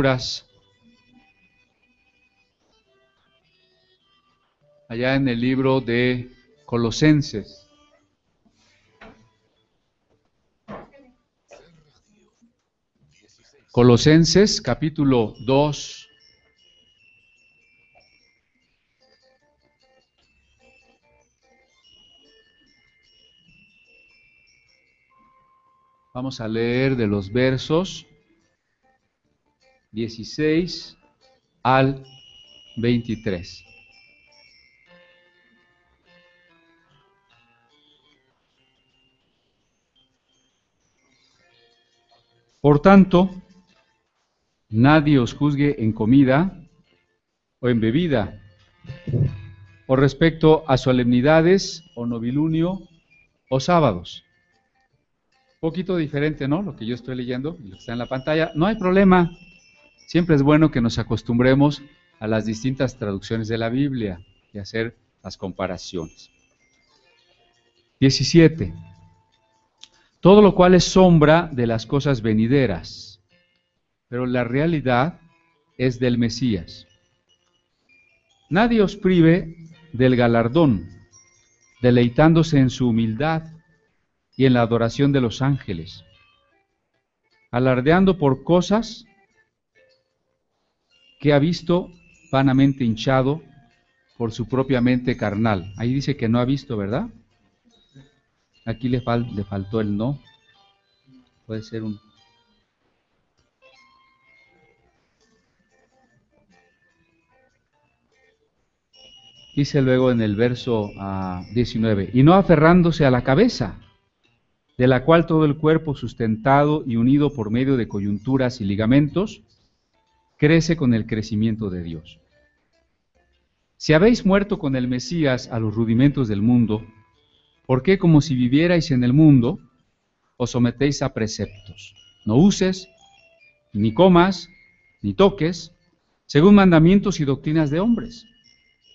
duras allá en el libro de Colosenses. Colosenses capítulo 2. Vamos a leer de los versos 16 al 23. Por tanto, nadie os juzgue en comida o en bebida, o respecto a solemnidades o novilunio o sábados. Poquito diferente, ¿no? Lo que yo estoy leyendo y lo que está en la pantalla. No hay problema. Siempre es bueno que nos acostumbremos a las distintas traducciones de la Biblia y hacer las comparaciones. 17. Todo lo cual es sombra de las cosas venideras, pero la realidad es del Mesías. Nadie os prive del galardón, deleitándose en su humildad y en la adoración de los ángeles, alardeando por cosas que ha visto vanamente hinchado por su propia mente carnal. Ahí dice que no ha visto, ¿verdad? Aquí le, le faltó el no. Puede ser un... Dice luego en el verso 19, ah, y no aferrándose a la cabeza, de la cual todo el cuerpo sustentado y unido por medio de coyunturas y ligamentos, crece con el crecimiento de Dios. Si habéis muerto con el Mesías a los rudimentos del mundo, ¿por qué como si vivierais en el mundo os sometéis a preceptos? No uses, ni comas, ni toques, según mandamientos y doctrinas de hombres,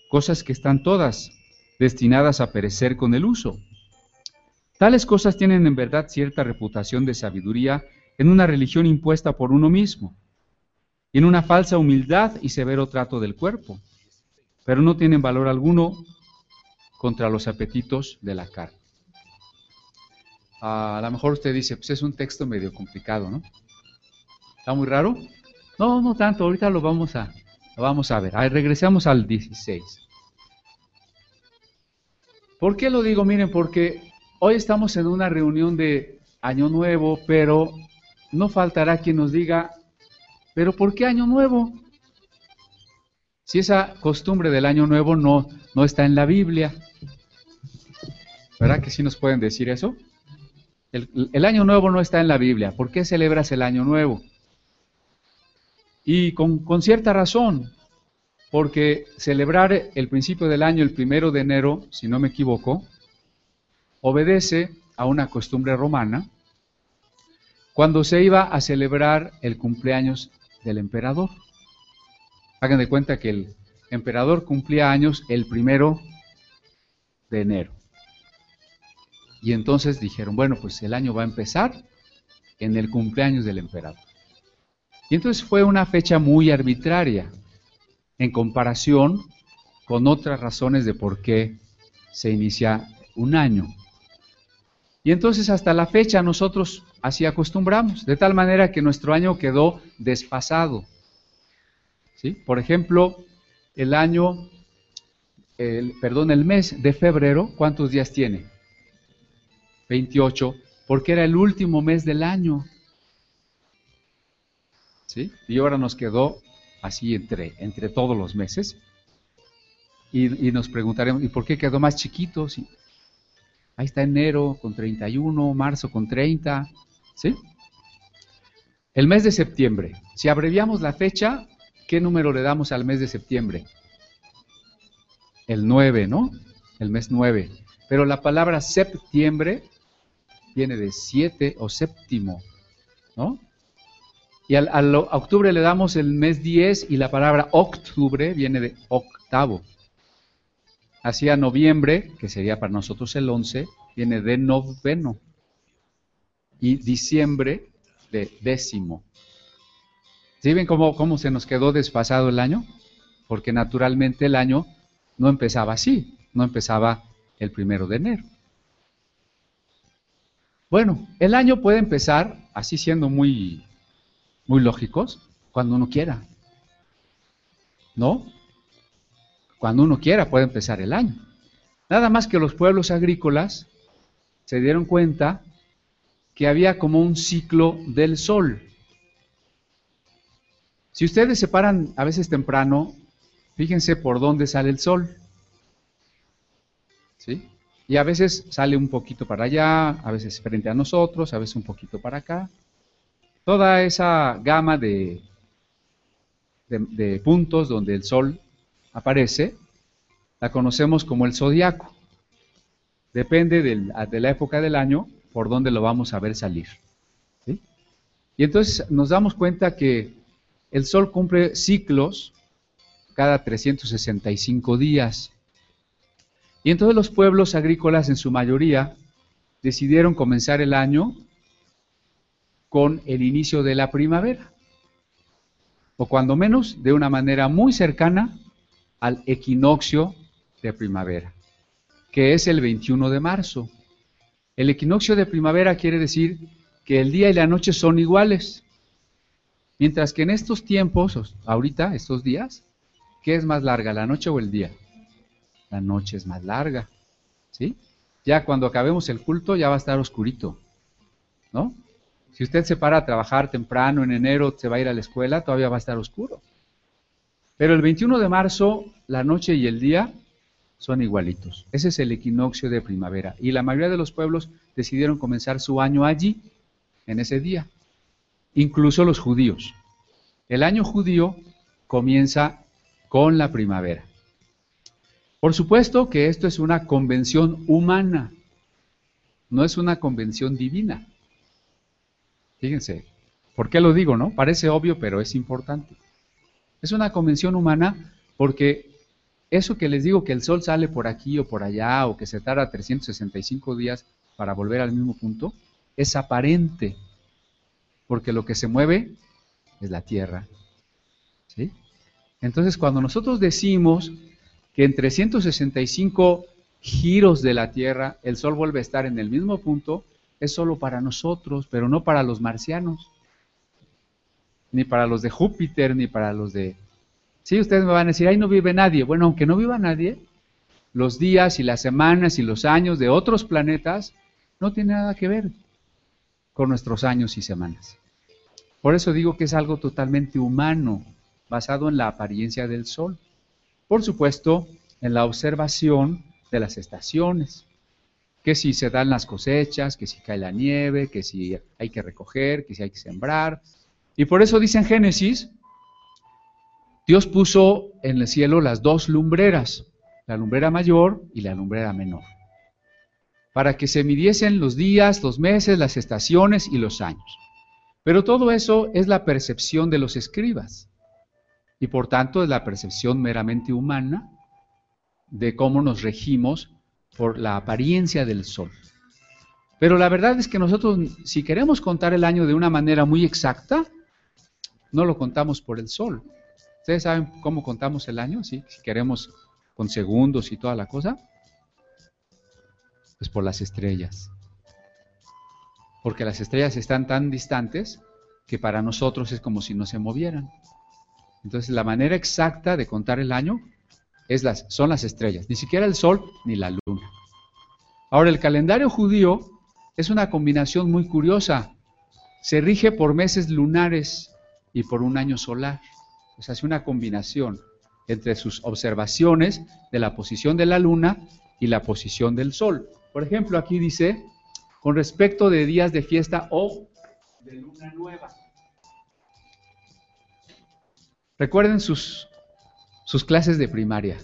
cosas que están todas destinadas a perecer con el uso. Tales cosas tienen en verdad cierta reputación de sabiduría en una religión impuesta por uno mismo en una falsa humildad y severo trato del cuerpo, pero no tienen valor alguno contra los apetitos de la carne. A lo mejor usted dice, pues es un texto medio complicado, ¿no? ¿Está muy raro? No, no tanto, ahorita lo vamos a, lo vamos a ver. Ahí regresamos al 16. ¿Por qué lo digo? Miren, porque hoy estamos en una reunión de Año Nuevo, pero no faltará quien nos diga, pero ¿por qué año nuevo? Si esa costumbre del año nuevo no, no está en la Biblia. ¿Verdad que sí nos pueden decir eso? El, año nuevo no está en la Biblia. ¿Por qué celebras el año nuevo? Y con, con cierta razón, porque celebrar el principio del año, el primero de enero, si no me equivoco, obedece a una costumbre romana cuando se iba a celebrar el cumpleaños del emperador. Hagan de cuenta que el emperador cumplía años el primero de enero. Y entonces dijeron, bueno, pues el año va a empezar en el cumpleaños del emperador. Y entonces fue una fecha muy arbitraria en comparación con otras razones de por qué se inicia un año. Y entonces hasta la fecha nosotros así acostumbramos, de tal manera que nuestro año quedó desfasado. Por ejemplo, el año, el, perdón, el mes de febrero, ¿cuántos días tiene? 28, porque era el último mes del año. ¿Sí? Y ahora nos quedó así entre, entre todos los meses. Y, nos preguntaremos, ¿y por qué quedó más chiquito? Ahí está enero con 31, marzo con 30, ¿sí? El mes de septiembre. Si abreviamos la fecha, ¿qué número le damos al mes de septiembre? El 9, ¿no? El mes 9. Pero la palabra septiembre viene de siete o séptimo, ¿no? Y al, al, octubre le damos el mes 10 y la palabra octubre viene de octavo. Así a noviembre, que sería para nosotros el 11, viene de noveno. Y diciembre de décimo. ¿Sí ven cómo, cómo se nos quedó desfasado el año? Porque naturalmente el año no empezaba así, no empezaba el primero de enero. Bueno, el año puede empezar, así siendo muy, muy lógicos, cuando uno quiera. ¿No? Cuando uno quiera puede empezar el año. Nada más que los pueblos agrícolas se dieron cuenta que había como un ciclo del sol. Si ustedes se paran a veces temprano, fíjense por dónde sale el sol. ¿Sí? Y a veces sale un poquito para allá, a veces frente a nosotros, a veces un poquito para acá. Toda esa gama de, de, puntos donde el sol aparece, la conocemos como el zodiaco. Depende de la época del año por donde lo vamos a ver salir. Y entonces nos damos cuenta que el sol cumple ciclos cada 365 días. Y entonces los pueblos agrícolas en su mayoría decidieron comenzar el año con el inicio de la primavera, o cuando menos de una manera muy cercana al equinoccio de primavera, que es el 21 de marzo. El equinoccio de primavera quiere decir que el día y la noche son iguales, mientras que en estos tiempos, ahorita, estos días, ¿qué es más larga, la noche o el día? la noche es más larga, ¿sí? Ya cuando acabemos el culto ya va a estar oscurito, ¿no? Si usted se para a trabajar temprano en enero, se va a ir a la escuela, todavía va a estar oscuro. Pero el 21 de marzo, la noche y el día son igualitos. Ese es el equinoccio de primavera. Y la mayoría de los pueblos decidieron comenzar su año allí, en ese día. Incluso los judíos. El año judío comienza con la primavera. Por supuesto que esto es una convención humana, no es una convención divina. Fíjense, ¿por qué lo digo, no? Parece obvio, pero es importante. Es una convención humana porque eso que les digo que el sol sale por aquí o por allá o que se tarda 365 días para volver al mismo punto, es aparente, porque lo que se mueve es la tierra. ¿sí? Entonces, cuando nosotros decimos que en 365 giros de la Tierra el Sol vuelve a estar en el mismo punto, es solo para nosotros, pero no para los marcianos, ni para los de Júpiter, ni para los de... Sí, ustedes me van a decir, ahí no vive nadie. Bueno, aunque no viva nadie, los días y las semanas y los años de otros planetas no tienen nada que ver con nuestros años y semanas. Por eso digo que es algo totalmente humano, basado en la apariencia del Sol. Por supuesto, en la observación de las estaciones, que si se dan las cosechas, que si cae la nieve, que si hay que recoger, que si hay que sembrar. Y por eso dice en Génesis, Dios puso en el cielo las dos lumbreras, la lumbrera mayor y la lumbrera menor, para que se midiesen los días, los meses, las estaciones y los años. Pero todo eso es la percepción de los escribas y por tanto es la percepción meramente humana de cómo nos regimos por la apariencia del sol. Pero la verdad es que nosotros, si queremos contar el año de una manera muy exacta, no lo contamos por el sol. ¿Ustedes saben cómo contamos el año? Si queremos con segundos y toda la cosa. Pues por las estrellas. Porque las estrellas están tan distantes que para nosotros es como si no se movieran. Entonces, la manera exacta de contar el año es las, son las estrellas, ni siquiera el sol ni la luna. Ahora, el calendario judío es una combinación muy curiosa. Se rige por meses lunares y por un año solar. O sea, hace una combinación entre sus observaciones de la posición de la luna y la posición del sol. Por ejemplo, aquí dice, con respecto de días de fiesta o de luna nueva. Recuerden sus, sus clases de primaria.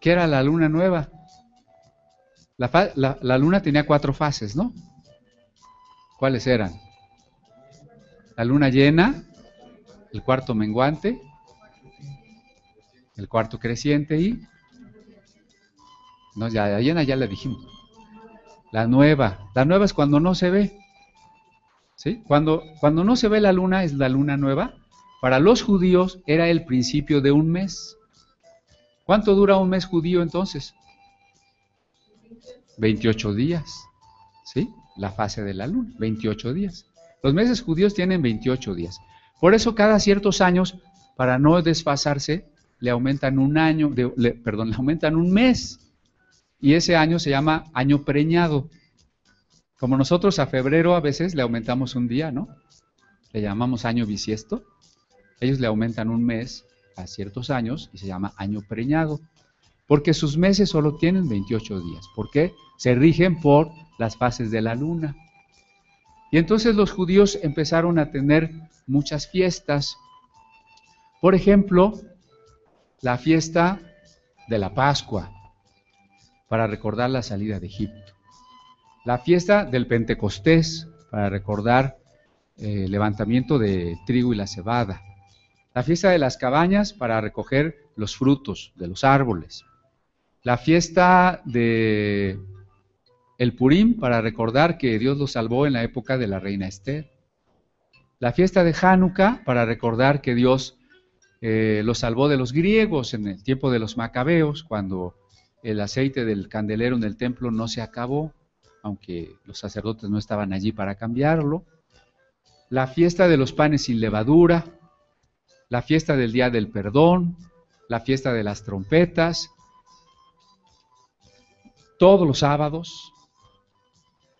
¿Qué era la luna nueva? La, la luna tenía cuatro fases, ¿no? ¿Cuáles eran? La luna llena, el cuarto menguante, el cuarto creciente y... No, ya, la llena ya la dijimos. La nueva. La nueva es cuando no se ve. ¿Sí? Cuando, cuando no se ve la luna es la luna nueva. Para los judíos era el principio de un mes. ¿Cuánto dura un mes judío entonces? 28 días. ¿Sí? La fase de la luna, 28 días. Los meses judíos tienen 28 días. Por eso cada ciertos años, para no desfasarse, le aumentan un año, perdón, le aumentan un mes. Y ese año se llama año preñado. Como nosotros a febrero a veces le aumentamos un día, ¿no? Le llamamos año bisiesto. Ellos le aumentan un mes a ciertos años y se llama año preñado. Porque sus meses solo tienen 28 días. ¿Por qué? Se rigen por las fases de la luna. Y entonces los judíos empezaron a tener muchas fiestas. Por ejemplo, la fiesta de la Pascua, para recordar la salida de Egipto. La fiesta del Pentecostés, para recordar eh, el levantamiento de trigo y la cebada. La fiesta de las cabañas, para recoger los frutos de los árboles. La fiesta de el Purim, para recordar que Dios los salvó en la época de la reina Esther. La fiesta de Hanukkah, para recordar que Dios eh, los salvó de los griegos en el tiempo de los macabeos, cuando el aceite del candelero en el templo no se acabó, aunque los sacerdotes no estaban allí para cambiarlo. La fiesta de los panes sin levadura, la fiesta del día del perdón, la fiesta de las trompetas, todos los sábados,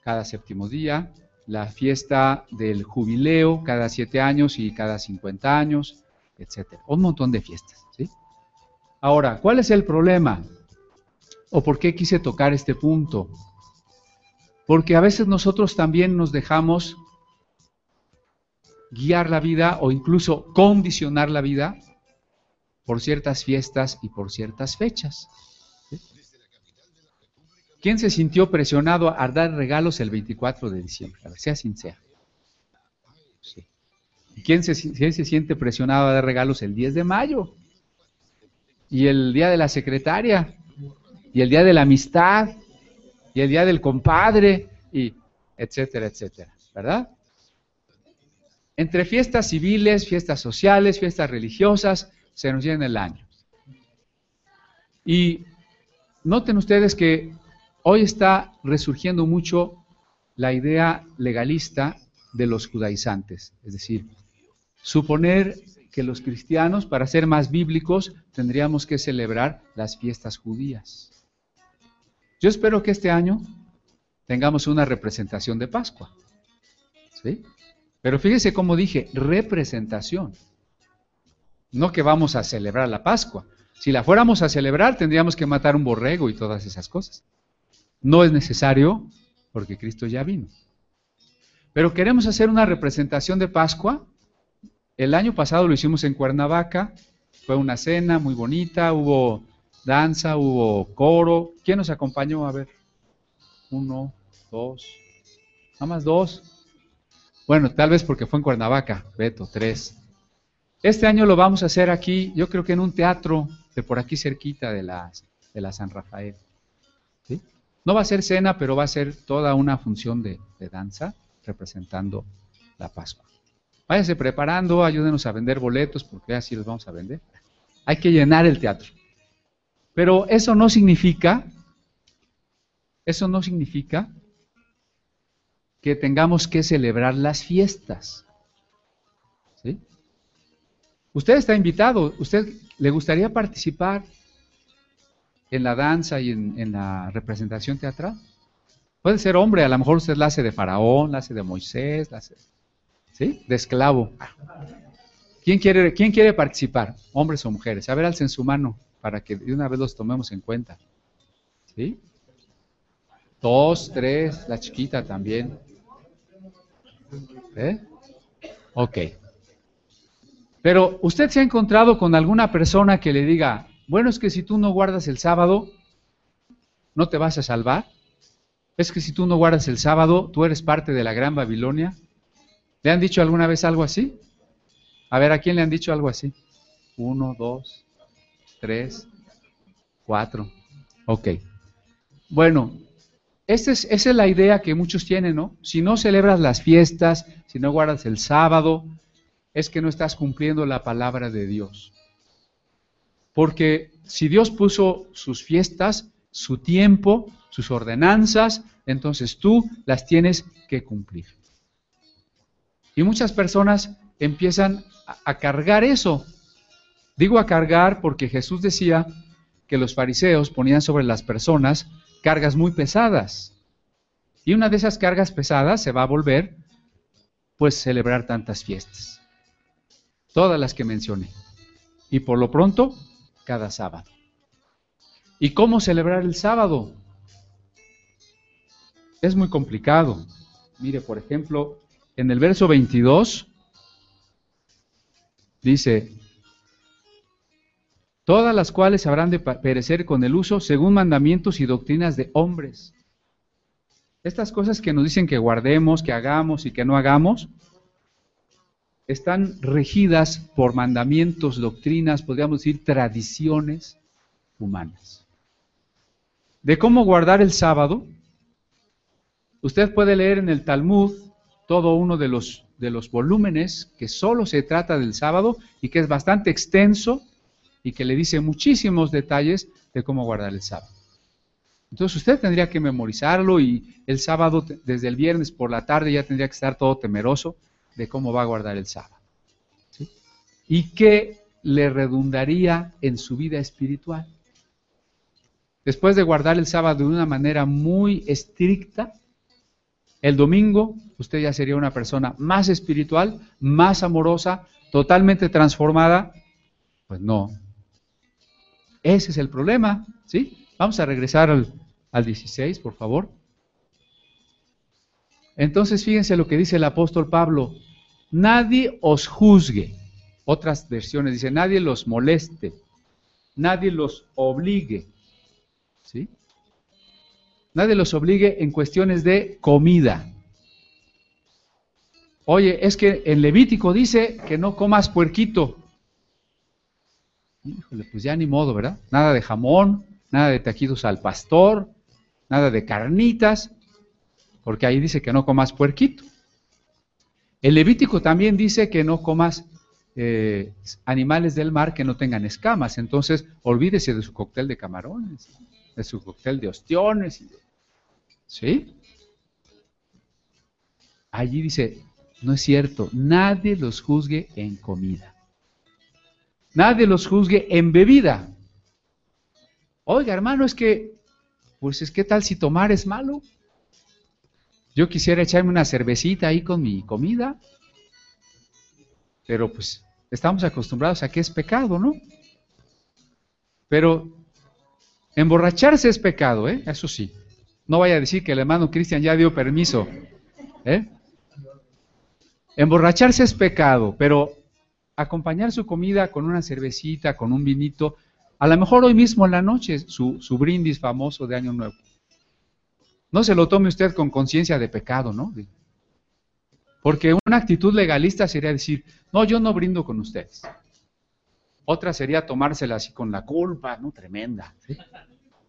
cada séptimo día, la fiesta del jubileo cada siete años y cada cincuenta años, etcétera. Un montón de fiestas. ¿sí? Ahora, ¿cuál es el problema? ¿O por qué quise tocar este punto? Porque a veces nosotros también nos dejamos guiar la vida o incluso condicionar la vida por ciertas fiestas y por ciertas fechas. ¿Quién se sintió presionado a dar regalos el 24 de diciembre? A ver, sea sincero. ¿Quién se, ¿Quién se siente presionado a dar regalos el 10 de mayo? Y el día de la secretaria, y el día de la amistad, y el día del compadre, y etcétera, etcétera, ¿verdad? Entre fiestas civiles, fiestas sociales, fiestas religiosas, se nos llena el año. Y noten ustedes que hoy está resurgiendo mucho la idea legalista de los judaizantes, es decir, suponer que los cristianos, para ser más bíblicos, tendríamos que celebrar las fiestas judías. Yo espero que este año tengamos una representación de Pascua. ¿Sí? Pero fíjese cómo dije, representación. No que vamos a celebrar la Pascua. Si la fuéramos a celebrar, tendríamos que matar un borrego y todas esas cosas. No es necesario porque Cristo ya vino. Pero queremos hacer una representación de Pascua el año pasado lo hicimos en Cuernavaca, fue una cena muy bonita, hubo danza, hubo coro. ¿Quién nos acompañó? A ver, uno, dos, nada más dos. Bueno, tal vez porque fue en Cuernavaca, Beto, tres. Este año lo vamos a hacer aquí, yo creo que en un teatro de por aquí cerquita de la, de la San Rafael. No va a ser cena, pero va a ser toda una función de danza representando la Pascua. Váyase preparando, ayúdenos a vender boletos, porque así los vamos a vender. Hay que llenar el teatro. Pero eso no significa, eso no significa que tengamos que celebrar las fiestas. ¿Sí? Usted está invitado, ¿usted le gustaría participar en la danza y en, la representación teatral? Puede ser hombre, a lo mejor usted la hace de Faraón, la hace de Moisés, la ¿sí? De esclavo. ¿Quién quiere, ¿Quién quiere participar? Hombres o mujeres. A ver, alcen su mano para que de una vez los tomemos en cuenta. ¿Sí? Dos, tres, la chiquita también. ¿Eh? Ok. Pero usted se ha encontrado con alguna persona que le diga, bueno, es que si tú no guardas el sábado, no te vas a salvar. Es que si tú no guardas el sábado, tú eres parte de la gran Babilonia. ¿Le han dicho alguna vez algo así? A ver, ¿a quién le han dicho algo así? Uno, dos, tres, cuatro. Ok. Bueno, esa es, esa es la idea que muchos tienen, ¿no? Si no celebras las fiestas, si no guardas el sábado, es que no estás cumpliendo la palabra de Dios. Porque si Dios puso sus fiestas, su tiempo, sus ordenanzas, entonces tú las tienes que cumplir. Y muchas personas empiezan a, cargar eso. Digo a cargar porque Jesús decía que los fariseos ponían sobre las personas cargas muy pesadas. Y una de esas cargas pesadas se va a volver, pues, celebrar tantas fiestas. Todas las que mencioné. Y por lo pronto, cada sábado. ¿Y cómo celebrar el sábado? Es muy complicado. Mire, por ejemplo, en el verso 22 dice, todas las cuales habrán de perecer con el uso según mandamientos y doctrinas de hombres. Estas cosas que nos dicen que guardemos, que hagamos y que no hagamos, están regidas por mandamientos, doctrinas, podríamos decir tradiciones humanas. De cómo guardar el sábado, usted puede leer en el Talmud todo uno de los, de los volúmenes que solo se trata del sábado y que es bastante extenso y que le dice muchísimos detalles de cómo guardar el sábado. Entonces usted tendría que memorizarlo y el sábado, desde el viernes por la tarde, ya tendría que estar todo temeroso de cómo va a guardar el sábado. ¿Y qué le redundaría en su vida espiritual? Después de guardar el sábado de una manera muy estricta, el domingo usted ya sería una persona más espiritual, más amorosa, totalmente transformada. Pues no, ese es el problema, ¿sí? Vamos a regresar al, al 16, por favor. Entonces, fíjense lo que dice el apóstol Pablo. Nadie os juzgue. Otras versiones dicen, nadie los moleste, nadie los obligue. ¿Sí? Nadie los obligue en cuestiones de comida. Oye, es que en Levítico dice que no comas puerquito. Híjole, pues ya ni modo, ¿verdad? Nada de jamón, nada de taquitos al pastor, nada de carnitas, porque ahí dice que no comas puerquito. El Levítico también dice que no comas eh, animales del mar que no tengan escamas, entonces olvídese de su cóctel de camarones, de su cóctel de ostiones. ¿Sí? Allí dice, no es cierto, nadie los juzgue en comida. Nadie los juzgue en bebida. Oiga, hermano, es que, pues es que tal si tomar es malo. Yo quisiera echarme una cervecita ahí con mi comida, pero pues estamos acostumbrados a que es pecado, ¿no? Pero emborracharse es pecado, ¿eh? Eso sí. No vaya a decir que el hermano Cristian ya dio permiso. ¿eh? Emborracharse es pecado, pero acompañar su comida con una cervecita, con un vinito, a lo mejor hoy mismo en la noche, su, su brindis famoso de Año Nuevo. No se lo tome usted con conciencia de pecado, ¿no? Porque una actitud legalista sería decir, no, yo no brindo con ustedes. Otra sería tomársela así con la culpa, ¿no? Tremenda.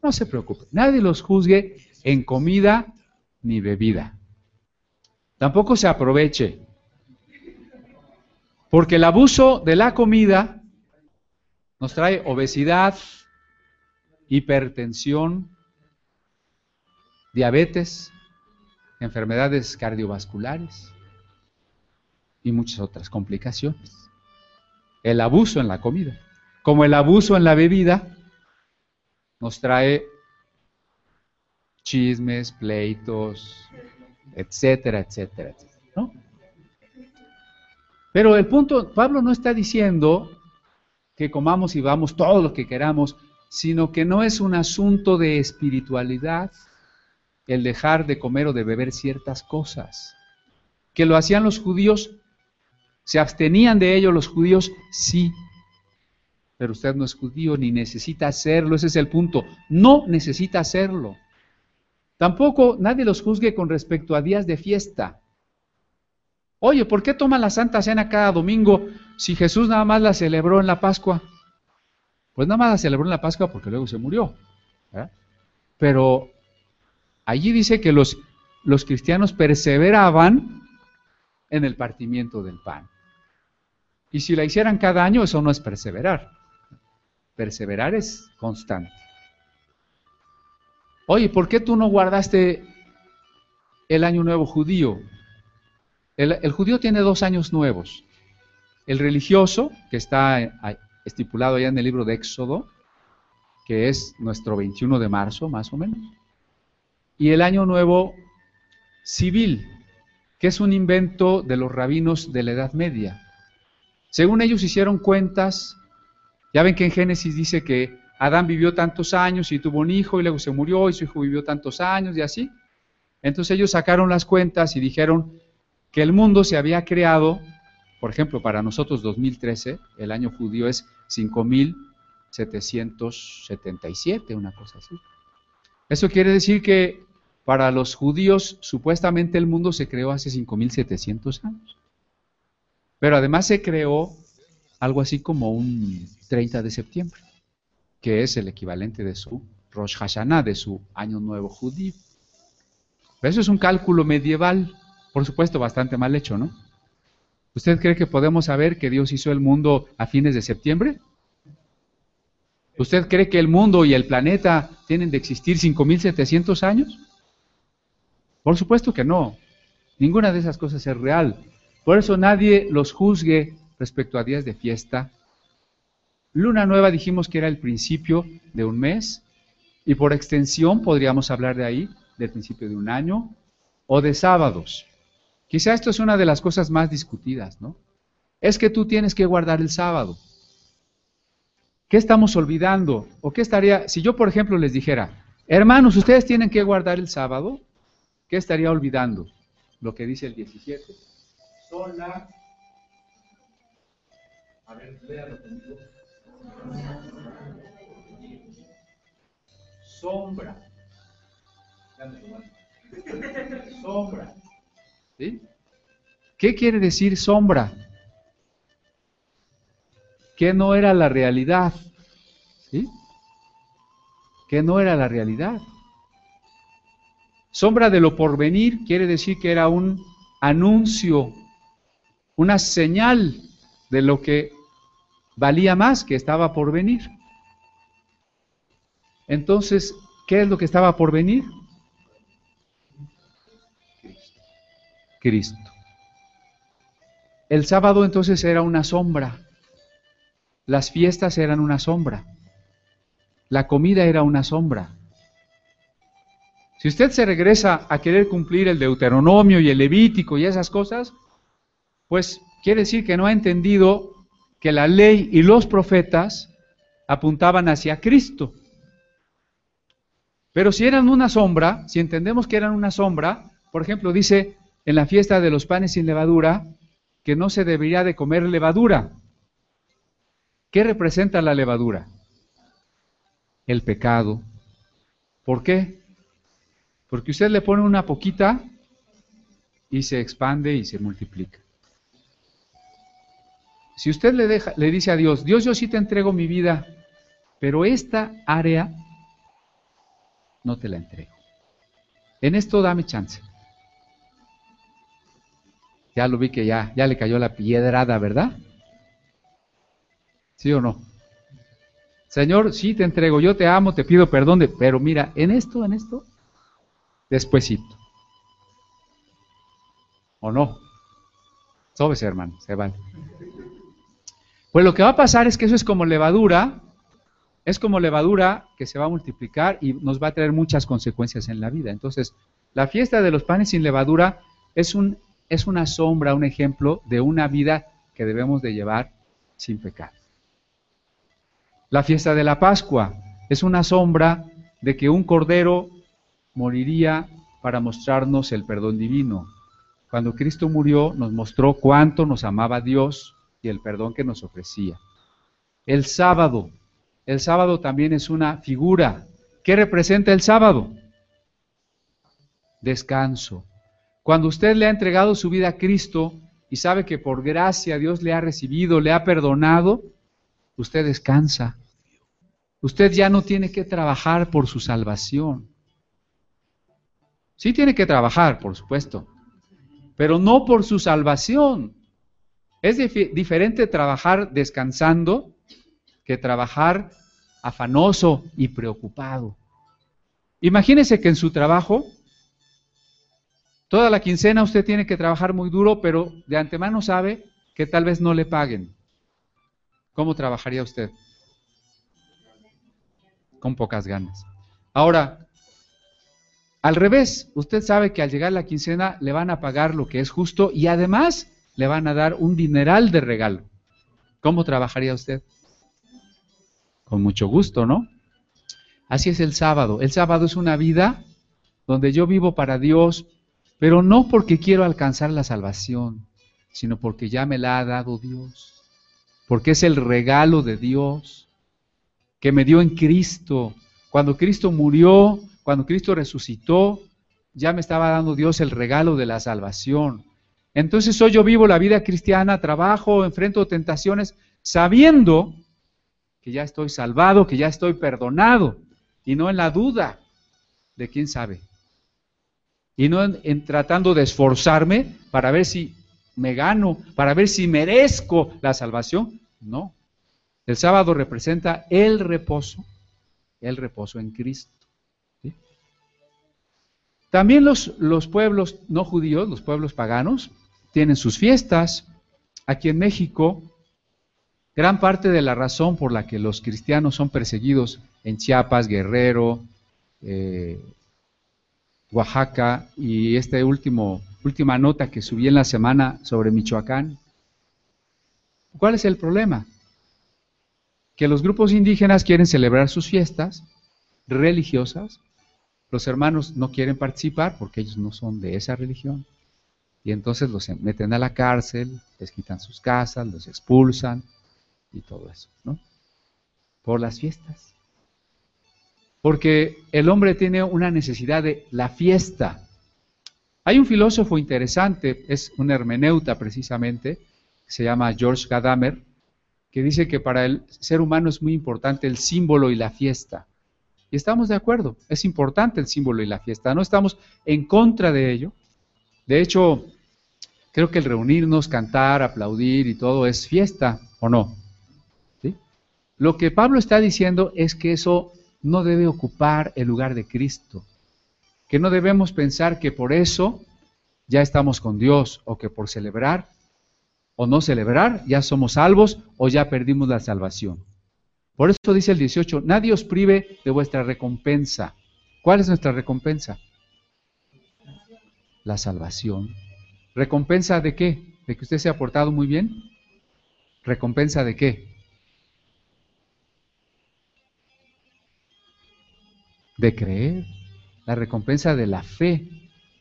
No se preocupe, nadie los juzgue en comida ni bebida. Tampoco se aproveche porque el abuso de la comida nos trae obesidad, hipertensión, diabetes, enfermedades cardiovasculares y muchas otras complicaciones. El abuso en la comida, como el abuso en la bebida, nos trae chismes, pleitos, etcétera, etcétera, etcétera. Pero el punto, Pablo no está diciendo que comamos y vamos todo lo que queramos, sino que no es un asunto de espiritualidad el dejar de comer o de beber ciertas cosas, que lo hacían los judíos ¿Se abstenían de ello los judíos? Sí. Pero usted no es judío ni necesita hacerlo, ese es el punto. No necesita hacerlo. Tampoco nadie los juzgue con respecto a días de fiesta. Oye, ¿por qué toman la Santa Cena cada domingo si Jesús nada más la celebró en la Pascua? Pues nada más la celebró en la Pascua porque luego se murió. Pero allí dice que los, los cristianos perseveraban en el partimiento del pan. Y si la hicieran cada año, eso no es perseverar. Perseverar es constante. Oye, ¿por qué tú no guardaste el año nuevo judío? El, judío tiene dos años nuevos. El religioso, que está estipulado ya en el libro de Éxodo, que es nuestro 21 de marzo, más o menos. Y el año nuevo civil, que es un invento de los rabinos de la Edad Media. Según ellos hicieron cuentas, ya ven que en Génesis dice que Adán vivió tantos años y tuvo un hijo y luego se murió y su hijo vivió tantos años y así. Entonces ellos sacaron las cuentas y dijeron que el mundo se había creado, por ejemplo, para nosotros 2013, el año judío es 5777, una cosa así. Eso quiere decir que para los judíos supuestamente el mundo se creó hace 5700 años. Pero además se creó algo así como un 30 de septiembre, que es el equivalente de su Rosh Hashanah, de su año nuevo judío. Eso es un cálculo medieval por supuesto, bastante mal hecho, ¿no? ¿Usted cree que podemos saber que Dios hizo el mundo a fines de septiembre? ¿Usted cree que el mundo y el planeta tienen de existir 5.700 años? Por supuesto que no. Ninguna de esas cosas es real. Por eso nadie los juzgue respecto a días de fiesta. Luna nueva dijimos que era el principio de un mes y por extensión podríamos hablar de ahí, del principio de un año o de sábados. Quizá esto es una de las cosas más discutidas, ¿no? Es que tú tienes que guardar el sábado. ¿Qué estamos olvidando? ¿O qué estaría, si yo por ejemplo les dijera, hermanos, ustedes tienen que guardar el sábado, ¿qué estaría olvidando? Lo que dice el 17. Son. A ver, léalo conmigo. Sombra. Sombra. ¿Qué quiere decir sombra? Que no era la realidad. ¿Sí? Que no era la realidad. Sombra de lo porvenir quiere decir que era un anuncio, una señal de lo que valía más, que estaba por venir. Entonces, ¿qué es lo que estaba por venir? Cristo. El sábado entonces era una sombra, las fiestas eran una sombra, la comida era una sombra. Si usted se regresa a querer cumplir el Deuteronomio y el Levítico y esas cosas, pues quiere decir que no ha entendido que la ley y los profetas apuntaban hacia Cristo. Pero si eran una sombra, si entendemos que eran una sombra, por ejemplo, dice en la fiesta de los panes sin levadura que no se debería de comer levadura. ¿Qué representa la levadura? El pecado. ¿Por qué? Porque usted le pone una poquita y se expande y se multiplica. Si usted le, deja, le dice a Dios, Dios yo sí te entrego mi vida, pero esta área no te la entrego. En esto dame chance. Ya lo vi que ya, ya le cayó la piedrada, ¿verdad? ¿Sí o no? Señor, sí te entrego, yo te amo, te pido perdón, de, pero mira, en esto, en esto, despuesito. ¿O no? Sóbese, hermano, se vale. Pues lo que va a pasar es que eso es como levadura, es como levadura que se va a multiplicar y nos va a traer muchas consecuencias en la vida. Entonces, la fiesta de los panes sin levadura es un es una sombra, un ejemplo de una vida que debemos de llevar sin pecado. La fiesta de la Pascua es una sombra de que un cordero moriría para mostrarnos el perdón divino. Cuando Cristo murió nos mostró cuánto nos amaba Dios y el perdón que nos ofrecía. El sábado, el sábado también es una figura. ¿Qué representa el sábado? Descanso. Cuando usted le ha entregado su vida a Cristo y sabe que por gracia Dios le ha recibido, le ha perdonado, usted descansa. Usted ya no tiene que trabajar por su salvación. Sí tiene que trabajar, por supuesto, pero no por su salvación. Es diferente trabajar descansando que trabajar afanoso y preocupado. Imagínese que en su trabajo, toda la quincena usted tiene que trabajar muy duro, pero de antemano sabe que tal vez no le paguen. ¿Cómo trabajaría usted? Con pocas ganas. Ahora, al revés, usted sabe que al llegar la quincena le van a pagar lo que es justo y además le van a dar un dineral de regalo. ¿Cómo trabajaría usted? Con mucho gusto, ¿no? Así es el sábado. El sábado es una vida donde yo vivo para Dios, pero no porque quiero alcanzar la salvación, sino porque ya me la ha dado Dios, porque es el regalo de Dios que me dio en Cristo. Cuando Cristo murió, cuando Cristo resucitó, ya me estaba dando Dios el regalo de la salvación. Entonces hoy yo vivo la vida cristiana, trabajo, enfrento tentaciones, sabiendo que ya estoy salvado, que ya estoy perdonado, y no en la duda de quién sabe. Y no en, tratando de esforzarme para ver si me gano, para ver si merezco la salvación. No. El sábado representa el reposo, el reposo en Cristo. También los, los pueblos no judíos, los pueblos paganos, tienen sus fiestas. Aquí en México, gran parte de la razón por la que los cristianos son perseguidos en Chiapas, Guerrero, eh, Oaxaca y esta última nota que subí en la semana sobre Michoacán. ¿Cuál es el problema? Que los grupos indígenas quieren celebrar sus fiestas religiosas los hermanos no quieren participar porque ellos no son de esa religión. Y entonces los meten a la cárcel, les quitan sus casas, los expulsan y todo eso, ¿no? Por las fiestas. Porque el hombre tiene una necesidad de la fiesta. Hay un filósofo interesante, es un hermeneuta precisamente, se llama George Gadamer, que dice que para el ser humano es muy importante el símbolo y la fiesta. Y estamos de acuerdo, es importante el símbolo y la fiesta, no estamos en contra de ello. De hecho, creo que el reunirnos, cantar, aplaudir y todo es fiesta, ¿o no? Lo que Pablo está diciendo es que eso no debe ocupar el lugar de Cristo, que no debemos pensar que por eso ya estamos con Dios o que por celebrar o no celebrar ya somos salvos o ya perdimos la salvación. Por eso dice el 18, nadie os prive de vuestra recompensa. ¿Cuál es nuestra recompensa? La salvación. ¿Recompensa de qué? ¿De que usted se ha portado muy bien? ¿Recompensa de qué? De creer. La recompensa de la fe.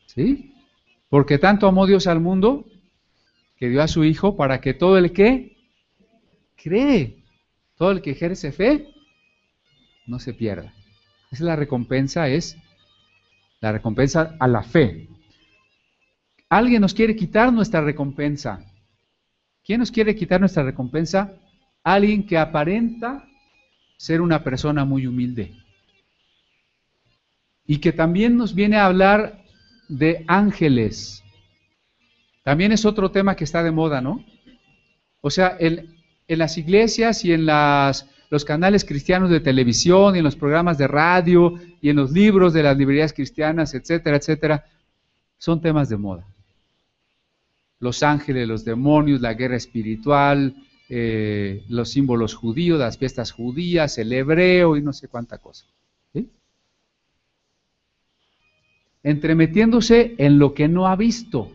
¿Sí? Porque tanto amó Dios al mundo que dio a su Hijo para que todo el que cree todo el que ejerce fe no se pierda. Esa es la recompensa, es la recompensa a la fe. Alguien nos quiere quitar nuestra recompensa. ¿Quién nos quiere quitar nuestra recompensa? Alguien que aparenta ser una persona muy humilde. Y que también nos viene a hablar de ángeles. También es otro tema que está de moda, ¿no? O sea, en las iglesias y en los canales cristianos de televisión y en los programas de radio y en los libros de las librerías cristianas, etcétera, etcétera, son temas de moda. Los ángeles, los demonios, la guerra espiritual, eh, los símbolos judíos, las fiestas judías, el hebreo y no sé cuánta cosa. Entremetiéndose en lo que no ha visto.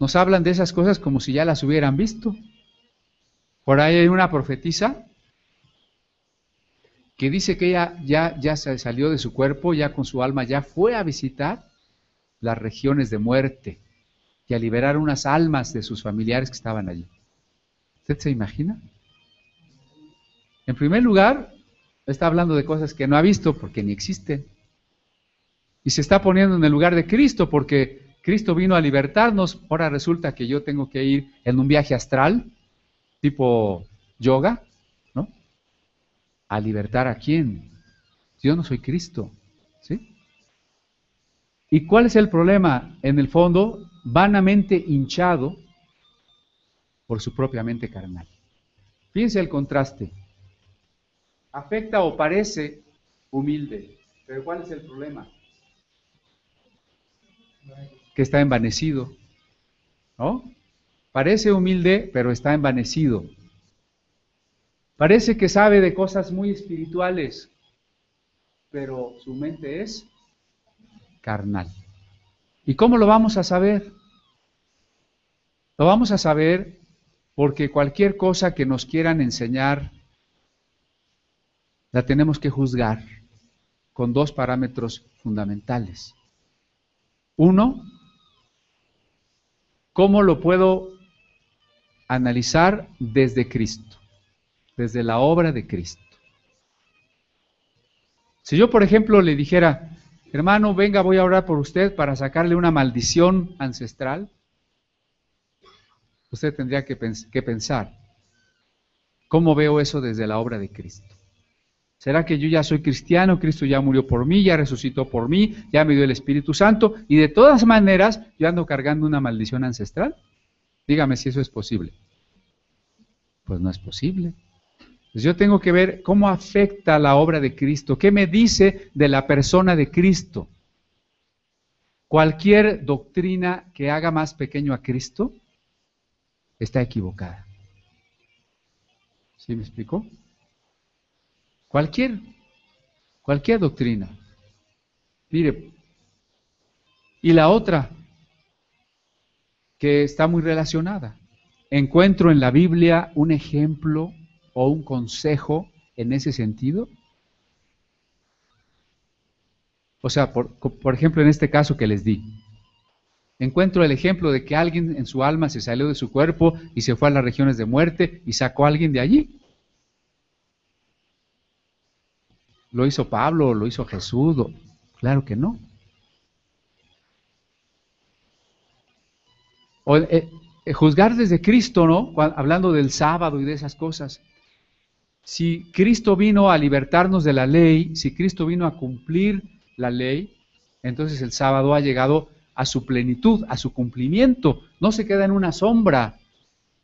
Nos hablan de esas cosas como si ya las hubieran visto. Por ahí hay una profetisa que dice que ella ya, se salió de su cuerpo, ya con su alma ya fue a visitar las regiones de muerte y a liberar unas almas de sus familiares que estaban allí. ¿Usted se imagina? En primer lugar, está hablando de cosas que no ha visto porque ni existen. Y se está poniendo en el lugar de Cristo porque Cristo vino a libertarnos. Ahora resulta que yo tengo que ir en un viaje astral, tipo yoga, ¿no? ¿A libertar a quién? Yo no soy Cristo, ¿sí? ¿Y cuál es el problema? En el fondo, vanamente hinchado por su propia mente carnal. Fíjense el contraste. Afecta o parece humilde, pero ¿cuál es el problema? Que está envanecido, ¿no? Parece humilde, pero está envanecido. Parece que sabe de cosas muy espirituales, pero su mente es carnal. ¿Y cómo lo vamos a saber? Lo vamos a saber porque cualquier cosa que nos quieran enseñar la tenemos que juzgar con dos parámetros fundamentales. Uno, ¿cómo lo puedo analizar desde Cristo, desde la obra de Cristo? Si yo, por ejemplo, le dijera, hermano, venga, voy a orar por usted para sacarle una maldición ancestral, usted tendría que, pensar, ¿cómo veo eso desde la obra de Cristo? ¿Será que yo ya soy cristiano? Cristo ya murió por mí, ya resucitó por mí, ya me dio el Espíritu Santo y de todas maneras yo ando cargando una maldición ancestral. Dígame si eso es posible. Pues no es posible. Pues yo tengo que ver cómo afecta la obra de Cristo, qué me dice de la persona de Cristo. Cualquier doctrina que haga más pequeño a Cristo está equivocada. ¿Sí me explicó? Cualquier, cualquier doctrina. Mire, y la otra, que está muy relacionada. ¿Encuentro en la Biblia un ejemplo o un consejo en ese sentido? O sea, por, por, ejemplo, en este caso que les di, encuentro el ejemplo de que alguien en su alma se salió de su cuerpo y se fue a las regiones de muerte y sacó a alguien de allí. ¿Lo hizo Pablo? ¿Lo hizo Jesús? Claro que no. O, eh, eh, juzgar desde Cristo, ¿no? Hablando del sábado y de esas cosas. Si Cristo vino a libertarnos de la ley, si Cristo vino a cumplir la ley, entonces el sábado ha llegado a su plenitud, a su cumplimiento. No se queda en una sombra,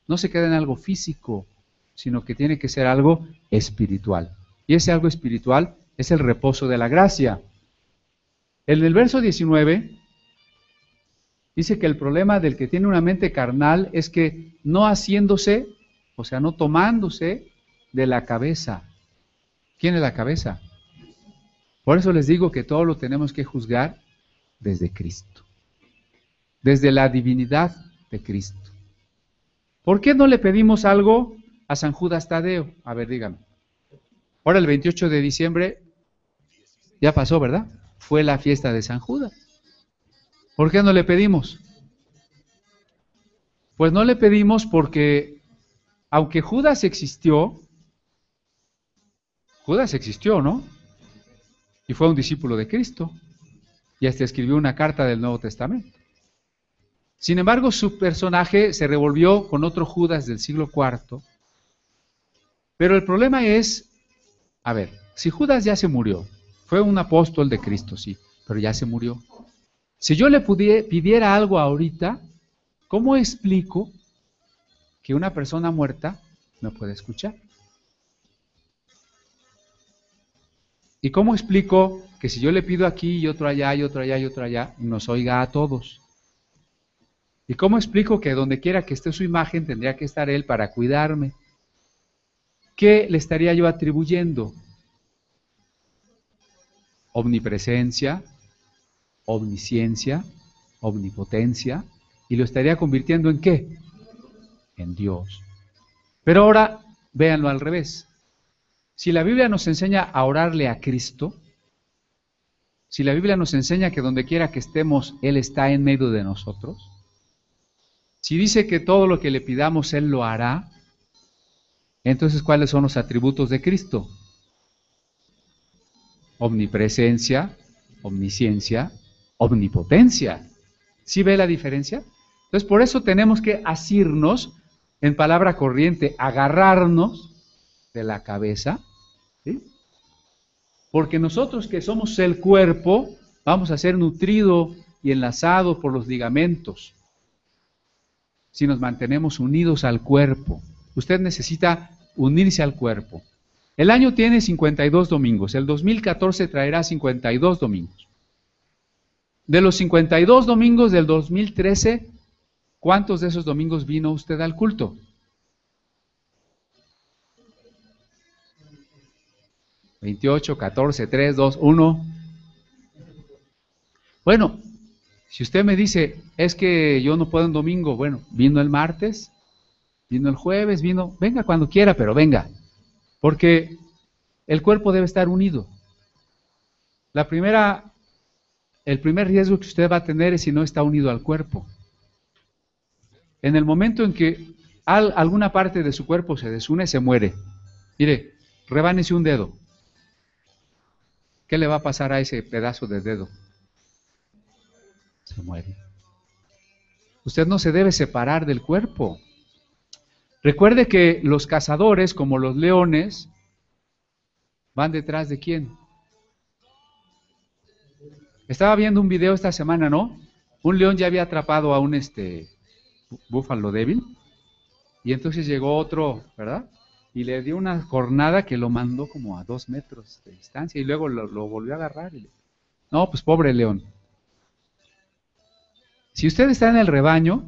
no se queda en algo físico, sino que tiene que ser algo espiritual. Y ese algo espiritual es el reposo de la gracia. En el verso 19 dice que el problema del que tiene una mente carnal es que no haciéndose, o sea, no tomándose de la cabeza. ¿Quién es la cabeza? Por eso les digo que todo lo tenemos que juzgar desde Cristo, desde la divinidad de Cristo. ¿Por qué no le pedimos algo a San Judas Tadeo? A ver, dígame. Ahora el 28 de diciembre ya pasó, ¿verdad? Fue la fiesta de San Judas. ¿Por qué no le pedimos? Pues no le pedimos porque, aunque Judas existió, Judas existió, ¿no? Y fue un discípulo de Cristo. Y hasta escribió una carta del Nuevo Testamento. Sin embargo, su personaje se revolvió con otro Judas del siglo IV. Pero el problema es, a ver, si Judas ya se murió, fue un apóstol de Cristo, sí, pero ya se murió. Si yo le pidiera algo ahorita, ¿cómo explico que una persona muerta me puede escuchar? ¿Y cómo explico que si yo le pido aquí y otro allá y otro allá y otro allá, nos oiga a todos? ¿Y cómo explico que donde quiera que esté su imagen tendría que estar él para cuidarme? ¿Qué le estaría yo atribuyendo? Omnipresencia, omnisciencia, omnipotencia, y lo estaría convirtiendo en qué? En Dios. Pero ahora véanlo al revés. Si la Biblia nos enseña a orarle a Cristo, Si la Biblia nos enseña que donde quiera que estemos, Él está en medio de nosotros. Si dice que todo lo que le pidamos Él lo hará, entonces ¿cuáles son los atributos de Cristo? Omnipresencia, omnisciencia, omnipotencia. ¿Sí ve la diferencia? Entonces por eso tenemos que asirnos, en palabra corriente, agarrarnos de la cabeza, porque nosotros que somos el cuerpo, vamos a ser nutridos y enlazados por los ligamentos si nos mantenemos unidos al cuerpo. Usted necesita unirse al cuerpo. El año tiene 52 domingos, el 2014 traerá 52 domingos. De los 52 domingos del 2013, ¿cuántos de esos domingos vino usted al culto? ¿28, 14, 3, 2, 1? Bueno, si usted me dice, es que yo no puedo un domingo, bueno, vino el martes, vino el jueves, vino, venga cuando quiera, pero venga, porque el cuerpo debe estar unido. La primera, el primer riesgo que usted va a tener es si no está unido al cuerpo. En el momento en que alguna parte de su cuerpo se desune, se muere. Mire, rebánese un dedo. ¿Qué le va a pasar a ese pedazo de dedo? se muere. Usted no se debe separar del cuerpo. Recuerde que los cazadores, como los leones, van detrás de quién. Estaba viendo un video esta semana, ¿no? Un león ya había atrapado a un este búfalo débil y entonces llegó otro, ¿verdad? Y le dio una jornada que lo mandó como a dos metros de distancia y luego lo, volvió a agarrar. No, pues pobre león. Si usted está en el rebaño,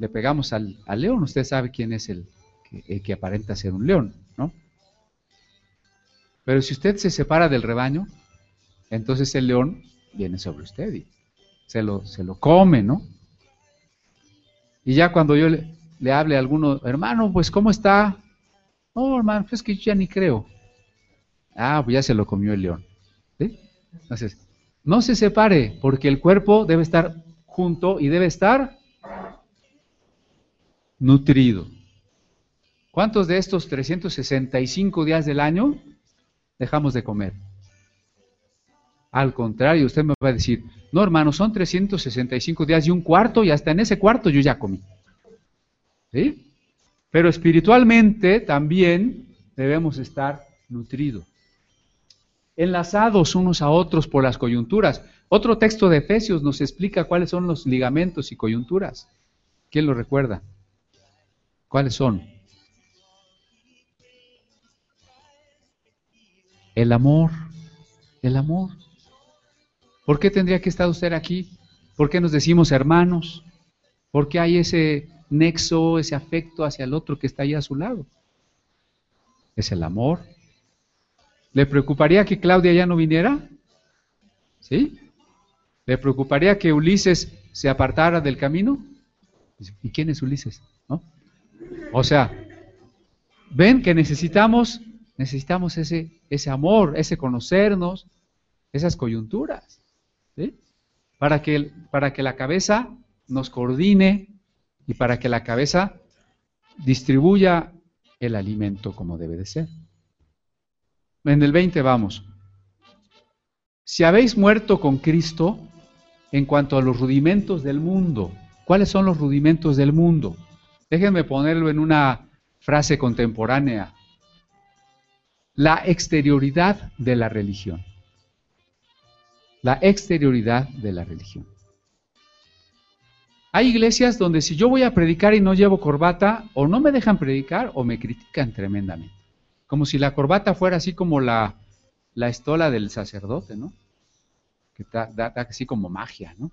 le pegamos al, león, usted sabe quién es el que, aparenta ser un león, ¿no? Pero si usted se separa del rebaño, entonces el león viene sobre usted y se lo, se lo come, ¿no? Y ya cuando yo le, hable a alguno, hermano, pues ¿cómo está? No, hermano, pues que yo ya ni creo. Ah, pues ya se lo comió el león. Entonces, no se separe, porque el cuerpo debe estar junto y debe estar nutrido. ¿Cuántos de estos 365 días del año dejamos de comer? Al contrario, usted me va a decir, no hermano, son 365 días y un cuarto y hasta en ese cuarto yo ya comí. ¿Sí? Pero espiritualmente también debemos estar nutridos, enlazados unos a otros por las coyunturas. Otro texto de Efesios nos explica cuáles son los ligamentos y coyunturas. ¿Quién lo recuerda? ¿Cuáles son? El amor, el amor. ¿Por qué tendría que estar usted aquí? ¿Por qué nos decimos hermanos? ¿Por qué hay ese nexo, ese afecto hacia el otro que está ahí a su lado? Es el amor. ¿Le preocuparía que Claudia ya no viniera? ¿Sí? ¿Le preocuparía que Ulises se apartara del camino? ¿Y quién es Ulises? O sea, ven que necesitamos, necesitamos ese, ese amor, ese conocernos, esas coyunturas, para, que, para que la cabeza nos coordine y para que la cabeza distribuya el alimento como debe de ser. En el 20 vamos. Si habéis muerto con Cristo, en cuanto a los rudimentos del mundo. ¿Cuáles son los rudimentos del mundo? Déjenme ponerlo en una frase contemporánea. La exterioridad de la religión. La exterioridad de la religión. Hay iglesias donde si yo voy a predicar y no llevo corbata, o no me dejan predicar o me critican tremendamente. Como si la corbata fuera así como la, la estola del sacerdote, ¿no? da, así como magia, ¿no?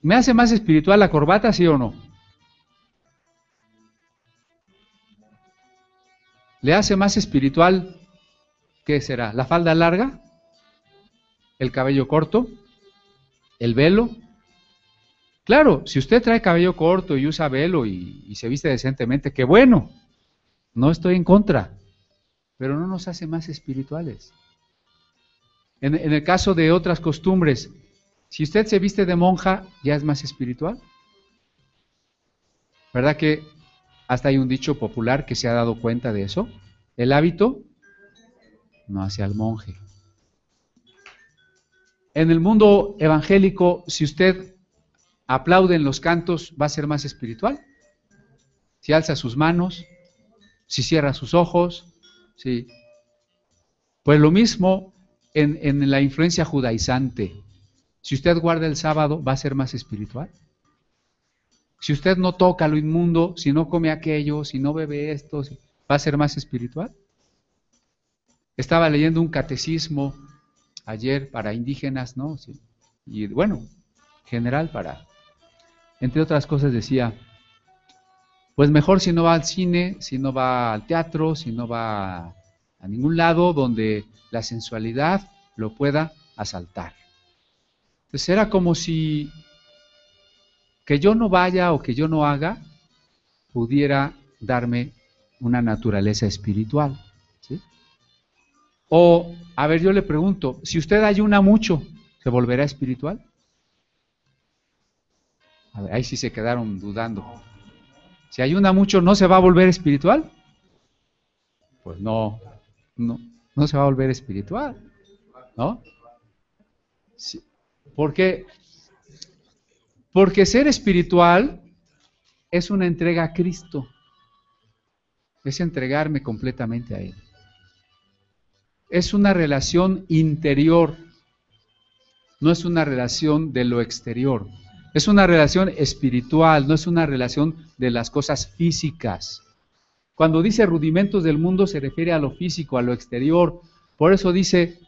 ¿Me hace más espiritual la corbata, sí o no? ¿Le hace más espiritual, qué será? ¿La falda larga? ¿El cabello corto? ¿El velo? Claro, si usted trae cabello corto y usa velo y, se viste decentemente, qué bueno. No estoy en contra, pero no nos hace más espirituales. En, el caso de otras costumbres, si usted se viste de monja, ya es más espiritual. ¿Verdad que hasta hay un dicho popular que se ha dado cuenta de eso? El hábito no hace al monje. En el mundo evangélico, si usted aplaude en los cantos, ¿va a ser más espiritual? Si alza sus manos, si cierra sus ojos, sí. Pues lo mismo en, en la influencia judaizante. Si usted guarda el sábado, ¿va a ser más espiritual? Si usted no toca lo inmundo, si no come aquello, si no bebe esto, ¿va a ser más espiritual? Estaba leyendo un catecismo ayer para indígenas, ¿no? Y bueno, general para, entre otras cosas decía, pues mejor si no va al cine, si no va al teatro, si no va a ningún lado donde la sensualidad lo pueda asaltar. Entonces era como si que yo no vaya o que yo no haga pudiera darme una naturaleza espiritual. O, a ver, yo le pregunto, si usted ayuna mucho, ¿se volverá espiritual? A ver, ahí sí se quedaron dudando. Si ayuna mucho, ¿no se va a volver espiritual? Pues no, no, no se va a volver espiritual, ¿no? porque, porque ser espiritual es una entrega a Cristo, es entregarme completamente a Él es una relación interior, no es una relación de lo exterior. Es una relación espiritual, no es una relación de las cosas físicas. Cuando dice rudimentos del mundo se refiere a lo físico, a lo exterior. Por eso dice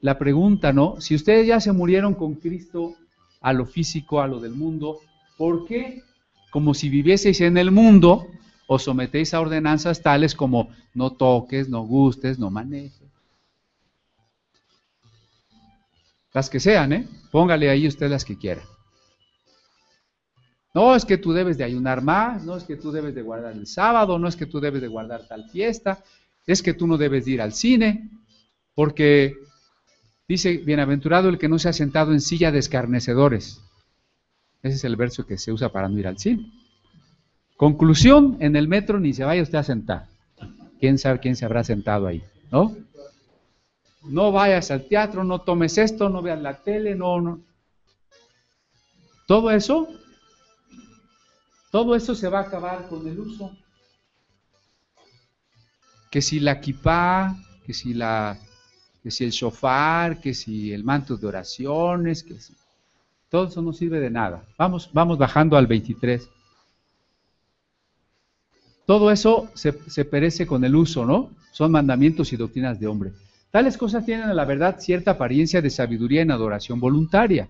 la pregunta, ¿no? Si ustedes ya se murieron con Cristo a lo físico, a lo del mundo, ¿por qué? Como si vivieseis en el mundo, os sometéis a ordenanzas tales como no toques, no gustes, no manejes. Las que sean, ¿eh? Póngale ahí usted las que quiera. No es que tú debes de ayunar más, no es que tú debes de guardar el sábado, no es que tú debes de guardar tal fiesta, es que tú no debes de ir al cine, porque dice, bienaventurado el que no se ha sentado en silla de escarnecedores. Ese es el verso que se usa para no ir al cine. Conclusión, en el metro ni se vaya usted a sentar. ¿Quién sabe quién se habrá sentado ahí? ¿No? no vayas al teatro, no tomes esto, no veas la tele, no, no. Todo eso, todo eso se va a acabar con el uso. Que si la kipá, que si la, que si el shofar, que si el manto de oraciones, que si, todo eso no sirve de nada. Vamos, vamos bajando al 23. Todo eso se, se perece con el uso, ¿no? Son mandamientos y doctrinas de hombre. Tales cosas tienen a la verdad cierta apariencia de sabiduría en adoración voluntaria.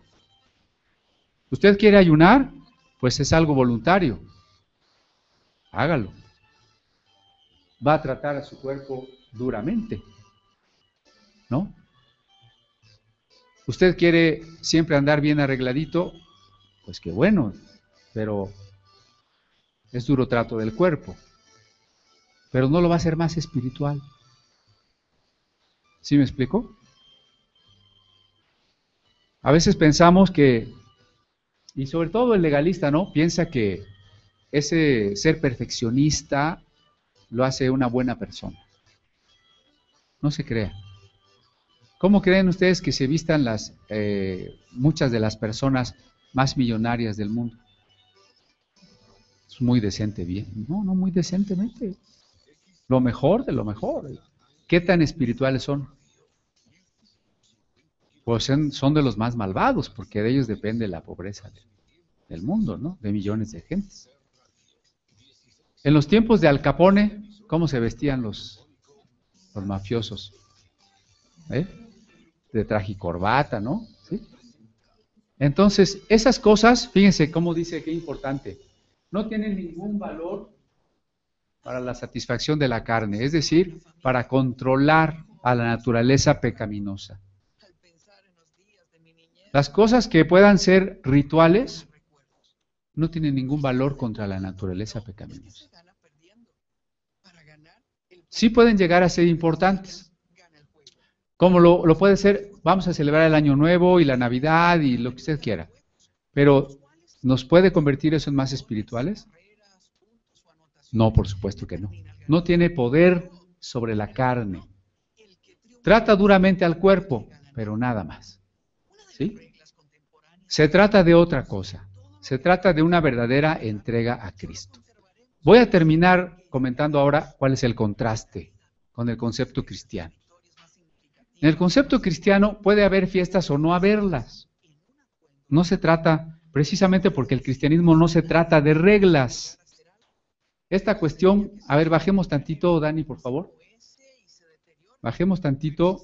¿Usted quiere ayunar? Pues es algo voluntario. Hágalo. Va a tratar a su cuerpo duramente. ¿No? ¿Usted quiere siempre andar bien arregladito? Pues qué bueno, pero es duro trato del cuerpo. Pero no lo va a hacer más espiritual. ¿Sí me explico? A veces pensamos que, y sobre todo el legalista, ¿no? Piensa que ese ser perfeccionista lo hace una buena persona. No se crea. ¿Cómo creen ustedes que se vistan las eh, muchas de las personas más millonarias del mundo? Es muy decente, bien. No, no muy decentemente. Lo mejor de lo mejor. ¿Qué tan espirituales son? Pues son, de los más malvados, porque de ellos depende la pobreza del mundo, ¿no? De millones de gentes. En los tiempos de Al Capone, ¿cómo se vestían los, los mafiosos? ¿Eh? De traje y corbata, ¿no? ¿Sí? Entonces, esas cosas, fíjense cómo dice que importante, no tienen ningún valor para la satisfacción de la carne, es decir, para controlar a la naturaleza pecaminosa. Las cosas que puedan ser rituales no tienen ningún valor contra la naturaleza pecaminosa. Sí pueden llegar a ser importantes, como lo, puede ser vamos a celebrar el Año Nuevo y la Navidad y lo que usted quiera. Pero, ¿nos puede convertir eso en más espirituales? No, por supuesto que no. No tiene poder sobre la carne. Trata duramente al cuerpo, pero nada más. ¿Sí? Se trata de otra cosa. Se trata de una verdadera entrega a Cristo. Voy a terminar comentando ahora cuál es el contraste con el concepto cristiano. En el concepto cristiano puede haber fiestas o no haberlas. No se trata, precisamente porque el cristianismo no se trata de reglas. Esta cuestión, a ver, bajemos tantito, Dani, por favor. Bajemos tantito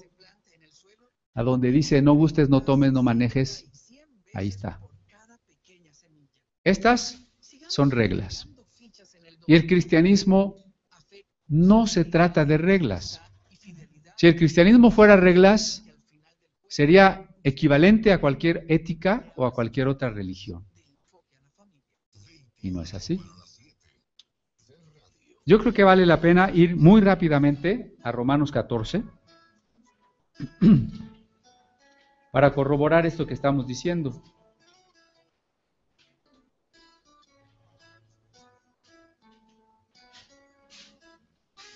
a donde dice no gustes, no tomes, no manejes. Ahí está. Estas son reglas. Y el cristianismo no se trata de reglas. Si el cristianismo fuera reglas, sería equivalente a cualquier ética o a cualquier otra religión. Y no es así. Yo creo que vale la pena ir muy rápidamente a Romanos 14 para corroborar esto que estamos diciendo.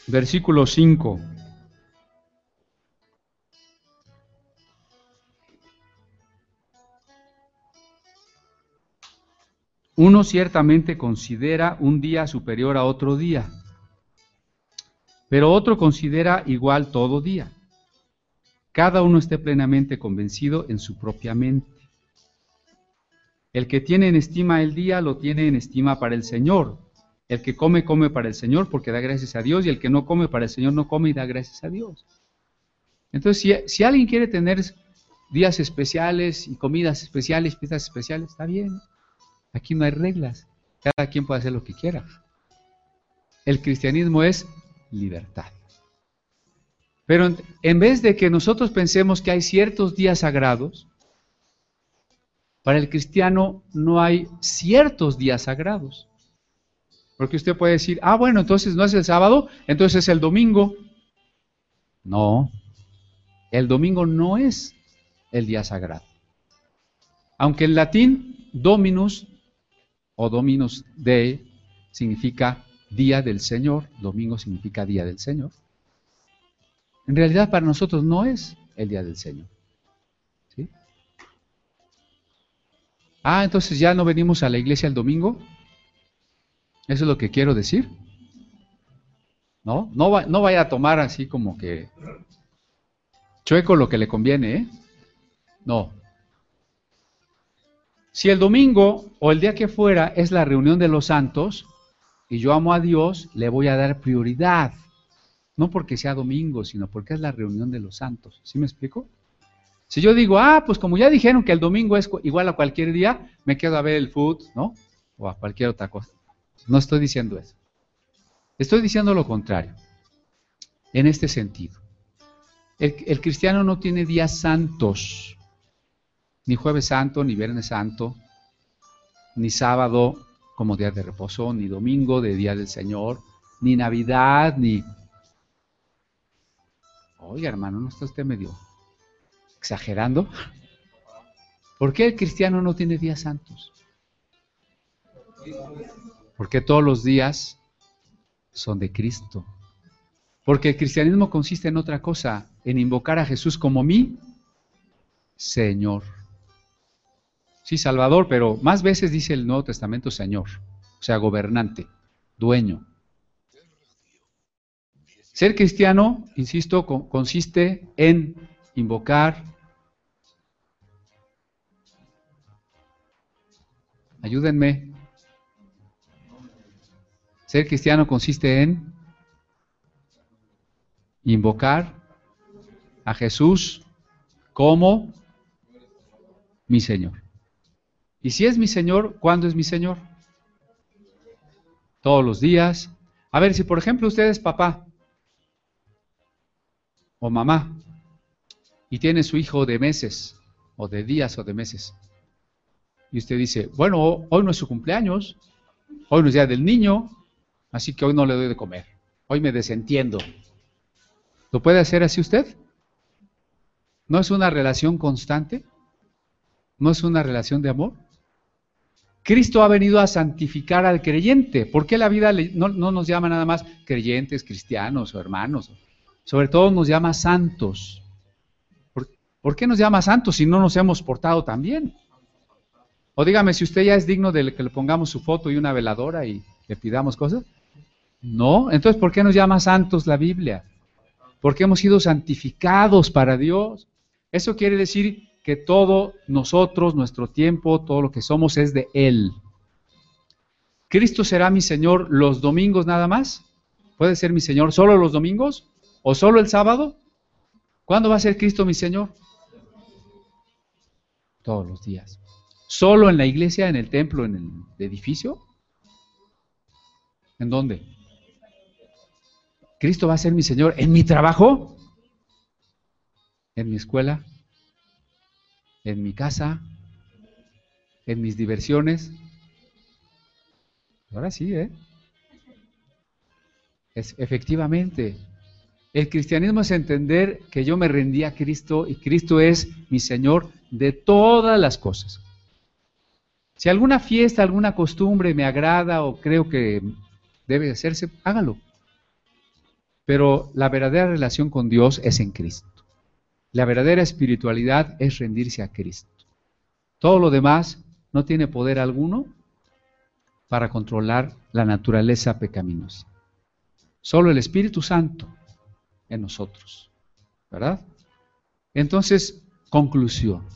Versículo 5. Uno ciertamente considera un día superior a otro día, pero otro considera igual todo día. Cada uno esté plenamente convencido en su propia mente. El que tiene en estima el día lo tiene en estima para el Señor, el que come, come para el Señor porque da gracias a Dios y el que no come para el Señor no come y da gracias a Dios. Entonces, si, alguien quiere tener días especiales y comidas especiales, fiestas especiales, está bien. Aquí no hay reglas. Cada quien puede hacer lo que quiera. El cristianismo es libertad. Pero en vez de que nosotros pensemos que hay ciertos días sagrados, para el cristiano no hay ciertos días sagrados. Porque usted puede decir, ah, bueno, entonces no es el sábado, entonces es el domingo. No, el domingo no es el día sagrado. Aunque en latín, dominus o dominus de significa día del Señor, domingo significa día del Señor. En realidad para nosotros no es el día del Señor. ¿sí? Ah, entonces ya no venimos a la iglesia el domingo. Eso es lo que quiero decir. ¿No? No, no vaya a tomar así como que chueco lo que le conviene, ¿eh? No. Si el domingo o el día que fuera es la reunión de los santos y yo amo a Dios, le voy a dar prioridad. No porque sea domingo, sino porque es la reunión de los santos. ¿Sí me explico? Si yo digo, ah, pues como ya dijeron que el domingo es igual a cualquier día, me quedo a ver el food, ¿no? O a cualquier otra cosa. No estoy diciendo eso. Estoy diciendo lo contrario. En este sentido. El, cristiano no tiene días santos. Ni jueves santo, ni viernes santo, ni sábado como día de reposo, ni domingo de día del Señor, ni Navidad, ni... Oiga, hermano, ¿no está usted medio exagerando? ¿Por qué el cristiano no tiene días santos? Porque todos los días son de Cristo. Porque el cristianismo consiste en otra cosa, en invocar a Jesús como mi Señor. Sí, Salvador, pero más veces dice el Nuevo Testamento Señor, o sea, gobernante, dueño. Ser cristiano, insisto, consiste en invocar, ayúdenme, ser cristiano consiste en invocar a Jesús como mi Señor. Y si es mi Señor, ¿cuándo es mi Señor? Todos los días. A ver, si por ejemplo usted es papá o mamá y tiene su hijo de meses o de días o de meses, y usted dice, bueno, hoy no es su cumpleaños, hoy no es día del niño, así que hoy no le doy de comer. Hoy me desentiendo. ¿Lo puede hacer así usted? ¿No es una relación constante? ¿No es una relación de amor? Cristo ha venido a santificar al creyente. ¿Por qué la vida no, nos llama nada más creyentes, cristianos o hermanos? Sobre todo nos llama santos. ¿Por, qué nos llama santos si no nos hemos portado tan bien? O dígame, si usted ya es digno de que le pongamos su foto y una veladora y le pidamos cosas. No, entonces ¿por qué nos llama santos la Biblia? Porque hemos sido santificados para Dios. Eso quiere decir que todo nosotros, nuestro tiempo, todo lo que somos es de Él. ¿Cristo será mi Señor los domingos nada más? ¿Puede ser mi Señor solo los domingos? ¿O solo el sábado? ¿Cuándo va a ser Cristo mi Señor? Todos los días. ¿Solo en la iglesia, en el templo, en el edificio? ¿En dónde? ¿Cristo va a ser mi Señor en mi trabajo? ¿En mi escuela? ¿En mi casa? ¿En mis diversiones? Ahora sí, ¿eh? Es, efectivamente, el cristianismo es entender que yo me rendí a Cristo y Cristo es mi Señor de todas las cosas. Si alguna fiesta, alguna costumbre me agrada o creo que debe hacerse, hágalo. Pero la verdadera relación con Dios es en Cristo. La verdadera espiritualidad es rendirse a Cristo. Todo lo demás no tiene poder alguno para controlar la naturaleza pecaminosa. Solo el Espíritu Santo en nosotros. ¿Verdad? Entonces, conclusión.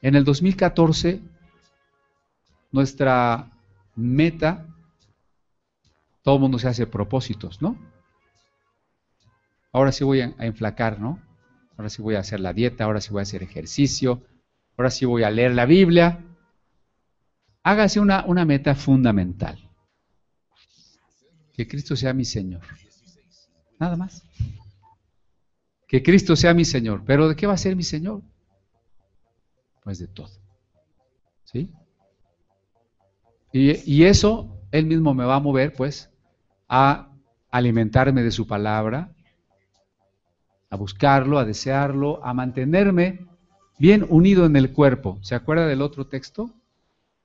En el 2014, nuestra meta, todo el mundo se hace propósitos, ¿no? Ahora sí voy a, enflacar, ¿no? Ahora sí voy a hacer la dieta, ahora sí voy a hacer ejercicio, ahora sí voy a leer la Biblia. Hágase una, una meta fundamental. Que Cristo sea mi Señor. Nada más. Que Cristo sea mi Señor. ¿Pero de qué va a ser mi Señor? Pues de todo. ¿Sí? Y, y eso Él mismo me va a mover, pues, a alimentarme de su palabra, a buscarlo, a desearlo, a mantenerme bien unido en el cuerpo. ¿Se acuerda del otro texto?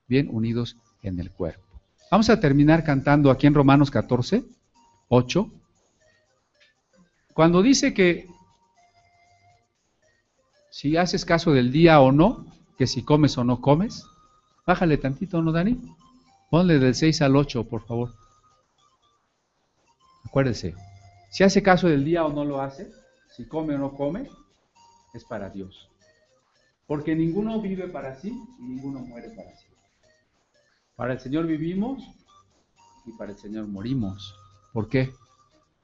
Bien unidos en el cuerpo. Vamos a terminar cantando aquí en Romanos 14, 8. Cuando dice que si haces caso del día o no, que si comes o no comes, bájale tantito, ¿no, Dani? Ponle del 6 al 8, por favor. Acuérdese, si hace caso del día o no lo hace, si come o no come, es para Dios. Porque ninguno vive para sí y ninguno muere para sí. Para el Señor vivimos y para el Señor morimos. ¿Por qué?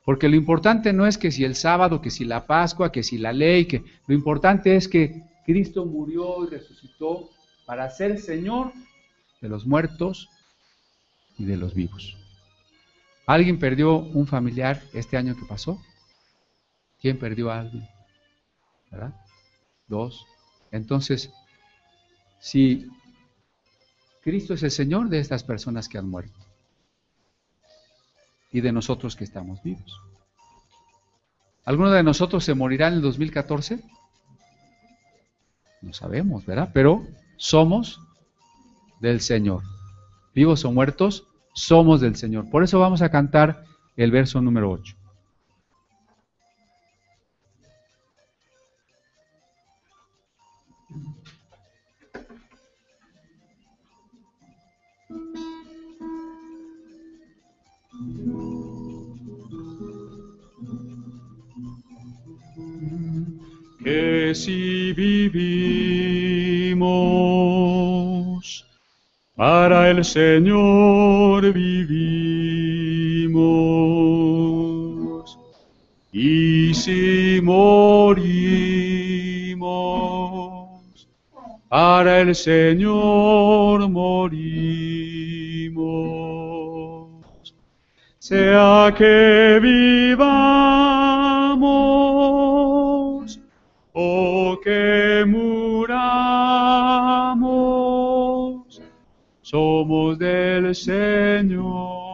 Porque lo importante no es que si el sábado, que si la Pascua, que si la ley, que lo importante es que Cristo murió y resucitó para ser Señor de los muertos y de los vivos. ¿Alguien perdió un familiar este año que pasó? ¿Quién perdió a alguien? ¿Verdad? Dos. Entonces, si Cristo es el Señor de estas personas que han muerto, y de nosotros que estamos vivos. ¿Alguno de nosotros se morirá en el 2014? No sabemos, ¿verdad? Pero somos del Señor. Vivos o muertos, somos del Señor. Por eso vamos a cantar el verso número 8. Que si vivimos, para el Señor vivimos, Señor morimos, sea que vivamos, o que muramos, somos del Señor.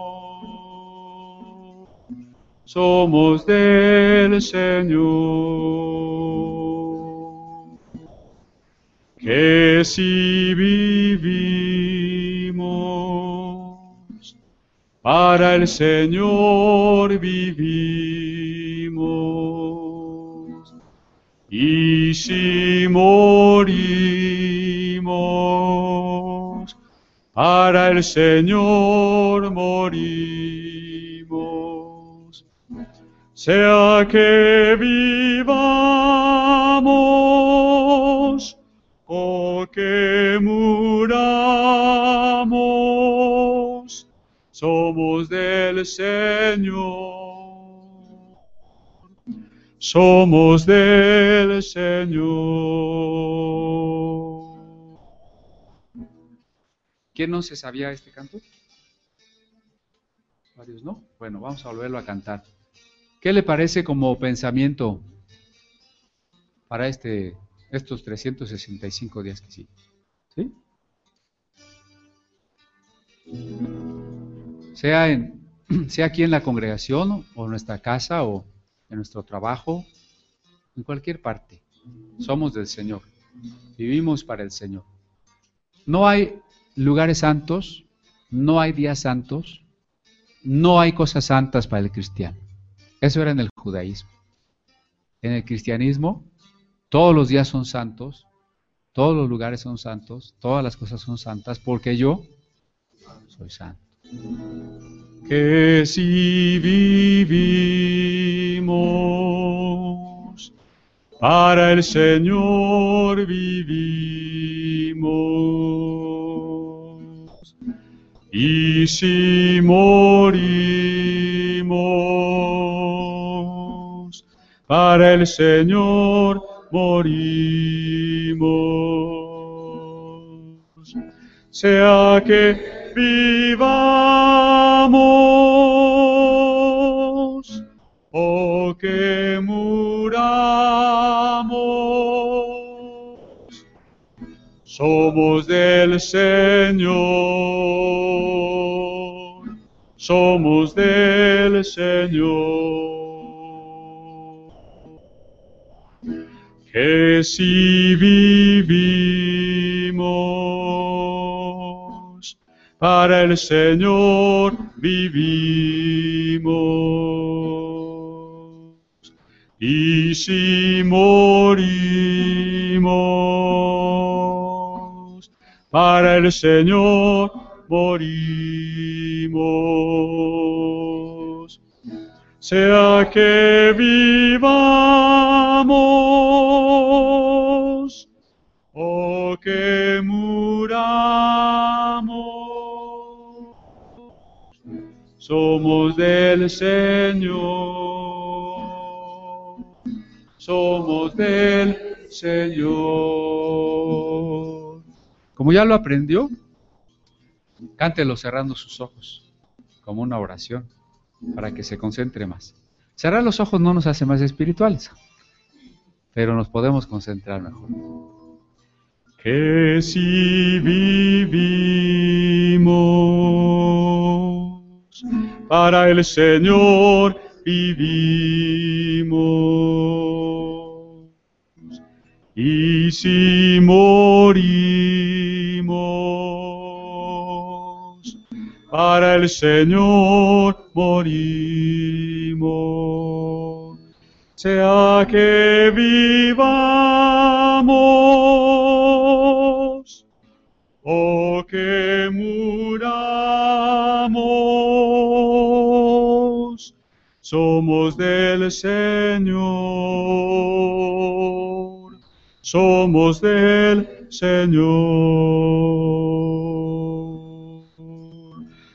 Somos del Señor. Que si vivimos, para el Señor vivimos, y si morimos, para el Señor morimos, sea que vivamos, que muramos, somos del Señor. Somos del Señor. ¿Quién no se sabía este canto? Varios, ¿no? Bueno, vamos a volverlo a cantar. ¿Qué le parece como pensamiento para este estos 365 días que siguen. ¿Sí? Sea, en, sea aquí en la congregación o en nuestra casa o en nuestro trabajo, en cualquier parte. Somos del Señor. Vivimos para el Señor. No hay lugares santos, no hay días santos, no hay cosas santas para el cristiano. Eso era en el judaísmo. En el cristianismo todos los días son santos, todos los lugares son santos, todas las cosas son santas, porque yo soy santo. Que si vivimos, para el Señor vivimos, y si morimos, para el Señor morimos, sea que vivamos o que muramos, somos del Señor, somos del Señor. Que si vivimos, para el Señor vivimos. Y si morimos, para el Señor morimos. Sea que vivamos somos del Señor, somos del Señor. Como ya lo aprendió, cántelo cerrando sus ojos, como una oración, para que se concentre más. Cerrar los ojos no nos hace más espirituales, pero nos podemos concentrar mejor. Que si vivimos, para el Señor vivimos. Y si morimos, para el Señor morimos. Sea que vivamos o que muramos, somos del Señor, somos del Señor,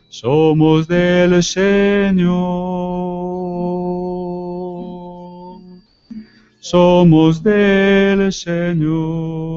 somos del Señor, somos del Señor.